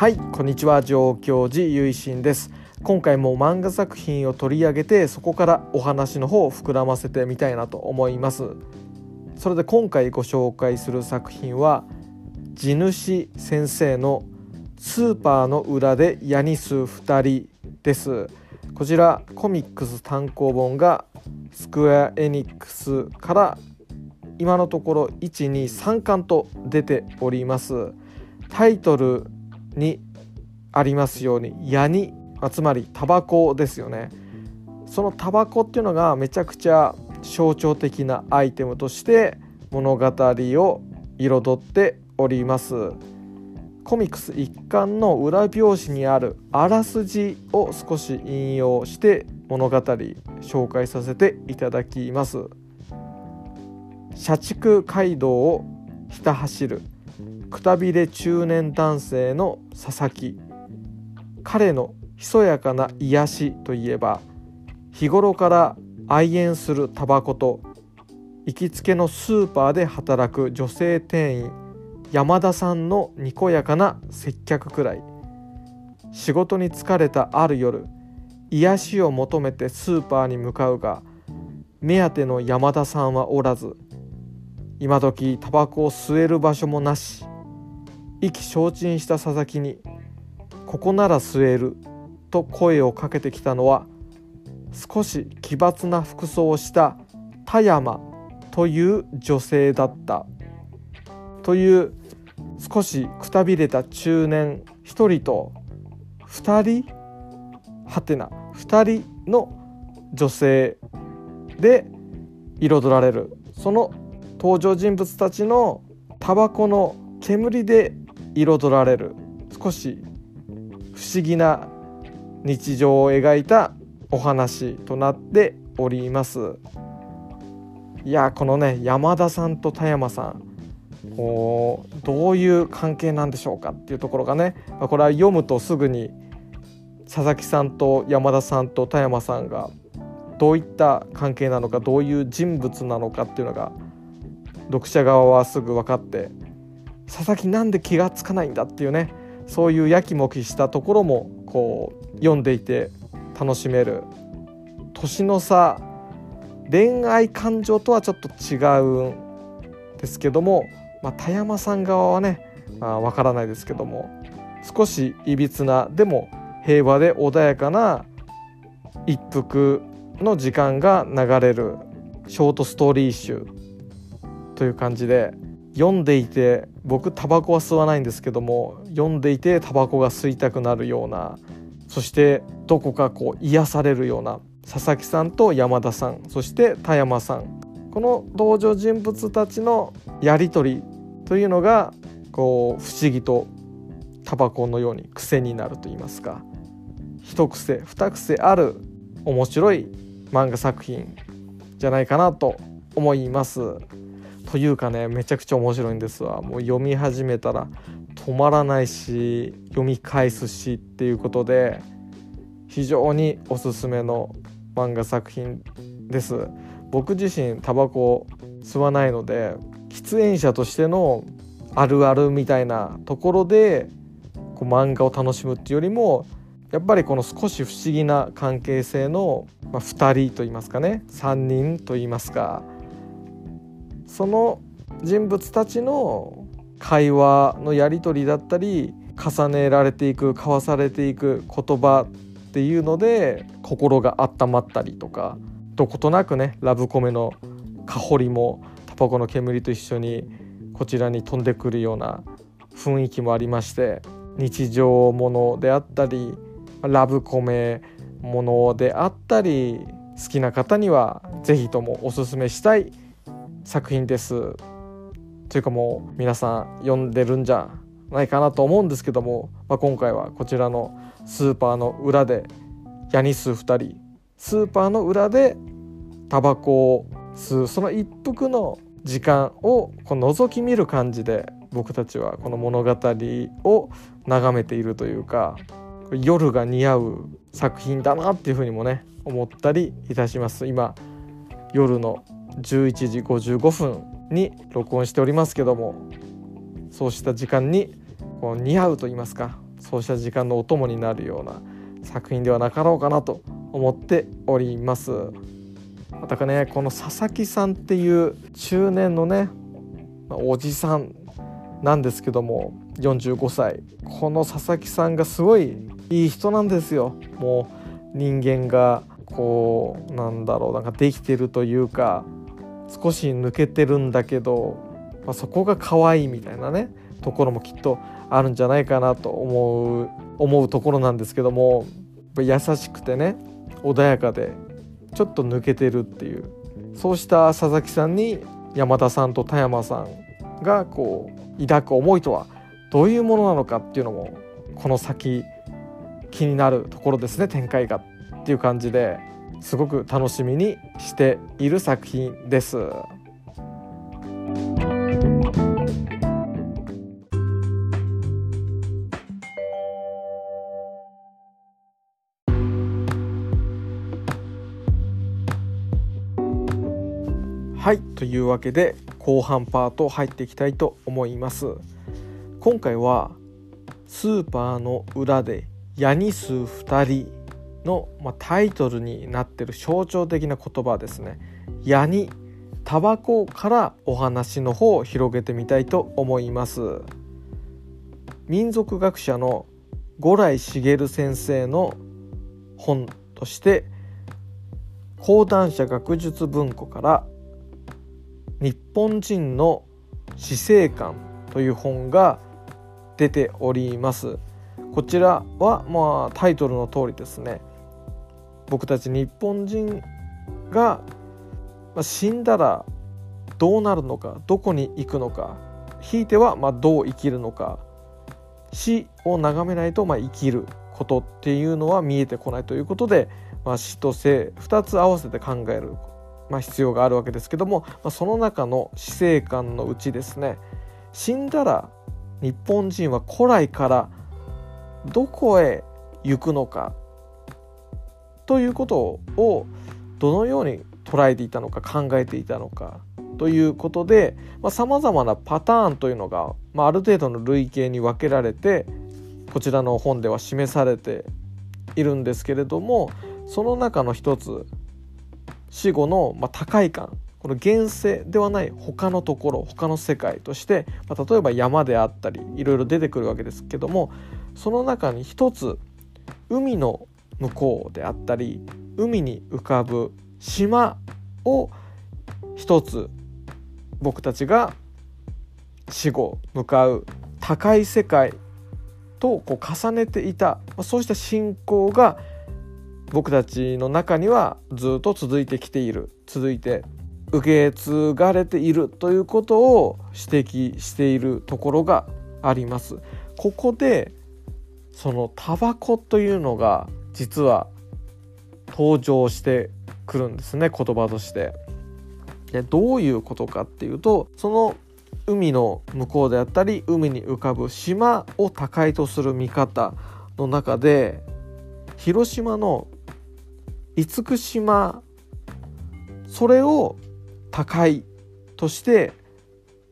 はいこんにちは。上京寺ゆいしんです。今回も漫画作品を取り上げてそこからお話の方を膨らませてみたいなと思います。それで今回ご紹介する作品は地主先生のスーパーの裏でヤニス2人です。こちらコミックス単行本がスクエア・エニックスから今のところ123巻と出ております。タイトルにありますようにヤニつまりタバコですよね。そのタバコっていうのがめちゃくちゃ象徴的なアイテムとして物語を彩っております。コミックス一巻の裏表紙にあるあらすじを少し引用して物語紹介させていただきます。社畜街道をひた走るくたびれ中年男性の佐々木。彼のひそやかな癒しといえば日頃から愛煙するタバコと行きつけのスーパーで働く女性店員山田さんのにこやかな接客くらい。仕事に疲れたある夜癒しを求めてスーパーに向かうが目当ての山田さんはおらず今時タバコを吸える場所もなし。意気消沈した佐々木に「ここなら吸える」と声をかけてきたのは少し奇抜な服装をした田山という女性だった。という少しくたびれた中年1人と2人？はてな。2人の女性で彩られる。その登場人物たちのタバコの煙で彩られる。少し不思議な日常を描いたお話となっております。いやこのね山田さんと田山さんこうどういう関係なんでしょうかっていうところがねこれは読むとすぐに佐々木さんと山田さんと田山さんがどういった関係なのかどういう人物なのかっていうのが読者側はすぐ分かって佐々木なんで気が付かないんだっていうねそういうやきもきしたところもこう読んでいて楽しめる年の差恋愛感情とはちょっと違うんですけどもまあ、田山さん側はねわ、まあ、からないですけども少しいびつなでも平和で穏やかな一服の時間が流れるショートストーリー集という感じで読んでいて僕タバコは吸わないんですけども読んでいてタバコが吸いたくなるようなそしてどこかこう癒されるような佐々木さんと山田さんそして田山さんこの登場人物たちのやり取りというのがこう不思議とタバコのように癖になると言いますか一癖二癖ある面白い漫画作品じゃないかなと思います。というかねめちゃくちゃ面白いんですわもう読み始めたら止まらないし読み返すしっていうことで非常におすすめの漫画作品です。僕自身タバコ吸わないので喫煙者としてのあるあるみたいなところでこう漫画を楽しむっていうよりもやっぱりこの少し不思議な関係性の、まあ、2人といいますかね3人といいますかその人物たちの会話のやり取りだったり重ねられていく交わされていく言葉っていうので心が温まったりとかどことなくねラブコメの香りもタバコの煙と一緒にこちらに飛んでくるような雰囲気もありまして日常ものであったりラブコメものであったり好きな方には是非ともおすすめしたい作品です。というかもう皆さん読んでるんじゃないかなと思うんですけども、まあ、今回はこちらのスーパーの裏でヤニス2人。スーパーの裏でタバコを吸う。その一服の時間をこう覗き見る感じで僕たちはこの物語を眺めているというか夜が似合う作品だなっていうふうにもね思ったりいたします。今夜の11時55分に録音しておりますけどもそうした時間にこう似合うと言いますかそうした時間のお供になるような作品ではなかろうかなと思っております。またかねこの佐々木さんっていう中年のねおじさんなんですけども45歳。この佐々木さんがすごいいい人なんですよ。もう人間がこうなんだろうなんかできてるというか少し抜けてるんだけど、まあ、そこが可愛いみたいなねところもきっとあるんじゃないかなと思う思うところなんですけども優しくてね穏やかでちょっと抜けてるっていう。そうした佐々木さんに山田さんと田山さんがこう抱く思いとはどういうものなのかっていうのもこの先気になるところですね展開が。っていう感じで。すごく楽しみにしている作品です。はいというわけで後半パート入っていきたいと思います今回はスーパーの裏でヤニス2人の、まあ、タイトルになってる象徴的な言葉ですね。ヤニタバコからお話の方を広げてみたいと思います。民族学者の五来茂先生の本として講談社学術文庫から日本人の死生観という本が出ております。こちらはまあタイトルの通りですね。僕たち日本人が死んだらどうなるのかどこに行くのかひいてはまどう生きるのか死を眺めないとま生きることっていうのは見えてこないということで、まあ、死と生2つ合わせて考えるまあ、必要があるわけですけども、まあ、その中の死生観のうちですね死んだら日本人は古来からどこへ行くのかということをどのように捉えていたのか考えていたのかということでさまざ、まなパターンというのが、まあ、ある程度の類型に分けられてこちらの本では示されているんですけれどもその中の一つ死後の、まあ、高い感この現世ではない他のところ他の世界として、まあ、例えば山であったりいろいろ出てくるわけですけどもその中に一つ海の向こうであったり海に浮かぶ島を一つ僕たちが死後向かう高い世界とこう重ねていた、そうした信仰が僕たちの中にはずっと続いてきている続いて受け継がれているということを指摘しているところがあります。ここでそのタバコというのが実は登場してくるんですね言葉として。でどういうことかっていうとその海の向こうであったり海に浮かぶ島を高いとする見方の中で広島の厳島それを高いとして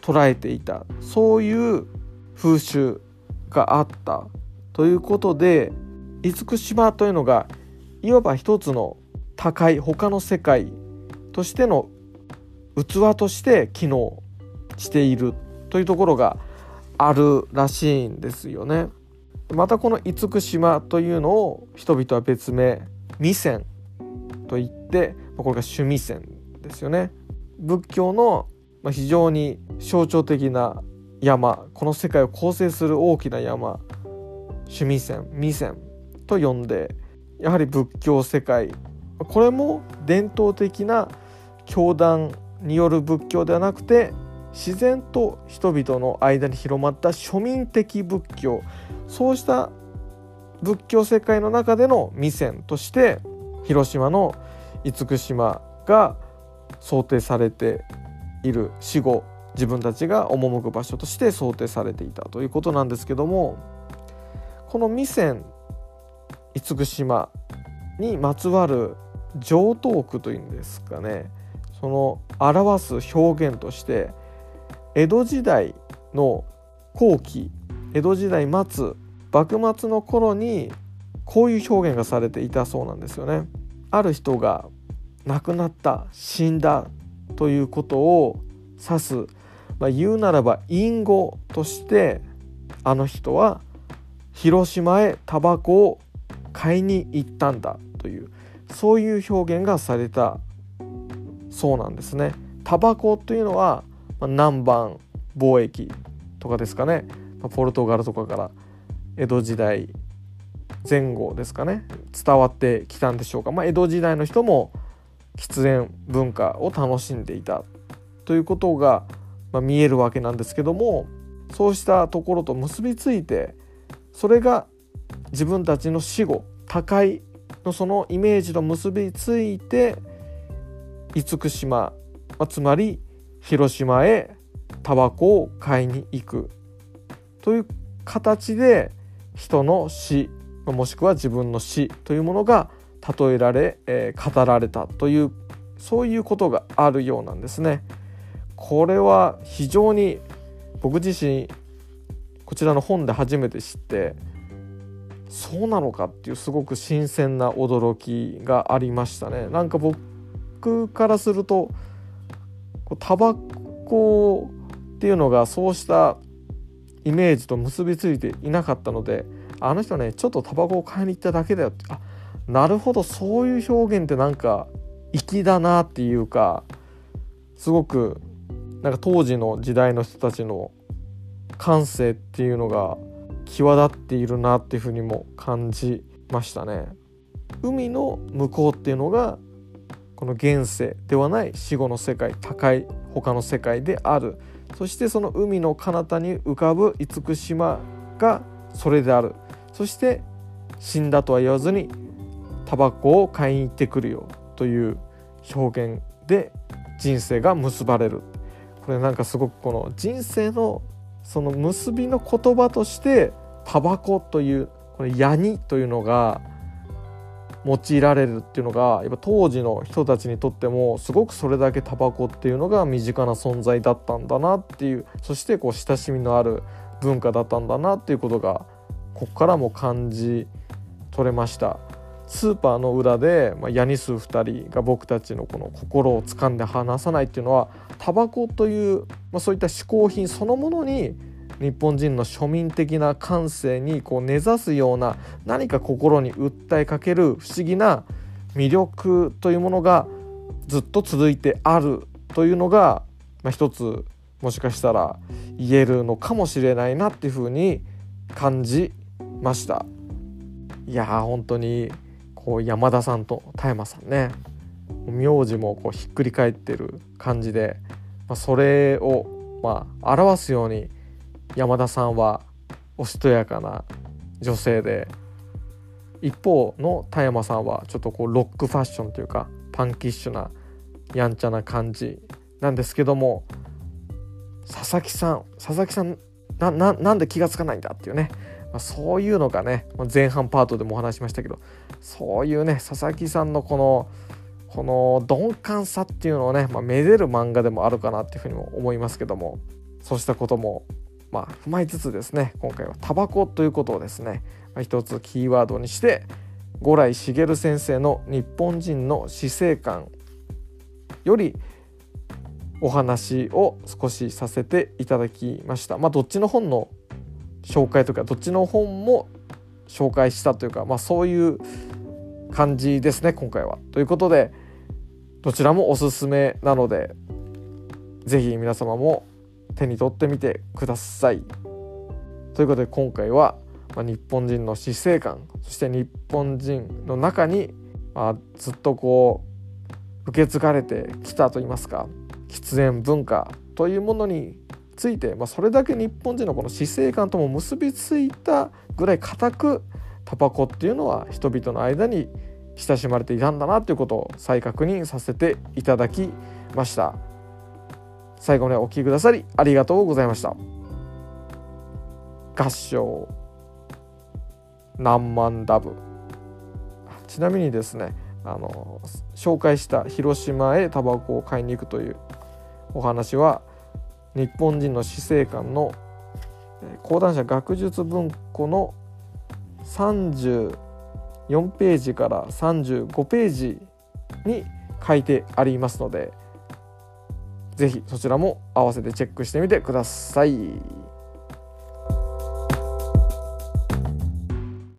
捉えていたそういう風習があったということで厳島というのがいわば一つの高い他の世界としての器として機能しているというところがあるらしいんですよね。またこの厳島というのを人々は別名未線といってこれが趣味線ですよね仏教の非常に象徴的な山この世界を構成する大きな山趣味線未線と呼んでやはり仏教世界。これも伝統的な教団による仏教ではなくて自然と人々の間に広まった庶民的仏教。そうした仏教世界の中での未線として広島の厳島が想定されている死後自分たちが赴く場所として想定されていたということなんですけどもこの未線厳島にまつわる上等句というんですかねその表す表現として江戸時代の後期江戸時代末幕末の頃にこういう表現がされていたそうなんですよね。ある人が亡くなった死んだということを指す、まあ、言うならば隠語としてあの人は広島へタバコを買いに行ったんだというそういう表現がされたそうなんですね。タバコというのは、まあ、南蛮貿易とかですかね、まあ、ポルトガルとかから江戸時代前後ですかね。伝わってきたんでしょうか、まあ、江戸時代の人も喫煙文化を楽しんでいたということが、ま、見えるわけなんですけどもそうしたところと結びついてそれが自分たちの死後他界のそのイメージと結びついて厳島、ま、つまり広島へタバコを買いに行くという形で人の死もしくは自分の死というものが例えられ、えー、語られたというそういうことがあるようなんですね。これは非常に僕自身こちらの本で初めて知ってそうなのかっていうすごく新鮮な驚きがありましたね。なんか僕からするとタバコっていうのがそうしたイメージと結びついていなかったのであの人ねちょっとタバコを買いに行っただけだよってあなるほどそういう表現ってなんか粋だなっていうかすごくなんか当時の時代の人たちの感性っていうのが際立っているなっていうふうにも感じましたね。海の向こうっていうのがこの現世ではない死後の世界高い他の世界である。そしてその海の彼方に浮かぶ厳島がそれである。そして死んだとは言わずにタバコを買いに行ってくるよという表現で人生が結ばれる。これなんかすごくこの人生のその結びの言葉としてタバコというこれヤニというのが用いられるっていうのがやっぱ当時の人たちにとってもすごくそれだけタバコっていうのが身近な存在だったんだなっていうそしてこう親しみのある文化だったんだなっていうことがここからも感じ取れました。スーパーの裏で、まあ、ヤニス2人が僕たちのこの心を掴んで離さないっていうのはタバコという、まあ、そういった嗜好品そのものに日本人の庶民的な感性にこう根ざすような何か心に訴えかける不思議な魅力というものがずっと続いてあるというのが、まあ、一つもしかしたら言えるのかもしれないなっていうふうに感じました。いやー本当にこう山田さんと田山さんね名字もこうひっくり返ってる感じで、まあ、それをまあ表すように山田さんはおしとやかな女性で一方の田山さんはちょっとこうロックファッションというかパンキッシュなやんちゃな感じなんですけども佐々木さん佐々木さんなんで気が付かないんだっていうね。まあ、そういうのがね前半パートでもお話しましたけどそういうね佐々木さんのこのこの鈍感さっていうのをね、まあ、めでる漫画でもあるかなっていうふうにも思いますけどもそうしたこともまあ踏まえつつですね今回はタバコということをですね、まあ、一つキーワードにして五来茂先生の「日本人の死生観」よりお話を少しさせていただきました。まあ、どっちの本の紹介とかどっちの本も紹介したというか、まあ、そういう感じですね今回は。ということでどちらもおすすめなので是非皆様も手に取ってみてください。ということで今回は、ま、日本人の死生観そして日本人の中に、まあ、ずっとこう受け継がれてきたといいますか喫煙文化というものについて、まあ、それだけ日本人のこの死生観とも結びついたぐらい固くタバコっていうのは人々の間に親しまれていたんだなということを再確認させていただきました最後までお聴きくださりありがとうございました。合唱。何万ダブ。ちなみにですねあの紹介した広島へタバコを買いに行くというお話は日本人の死生観の講談社学術文庫の34ページから35ページに書いてありますのでぜひそちらも合わせてチェックしてみてください。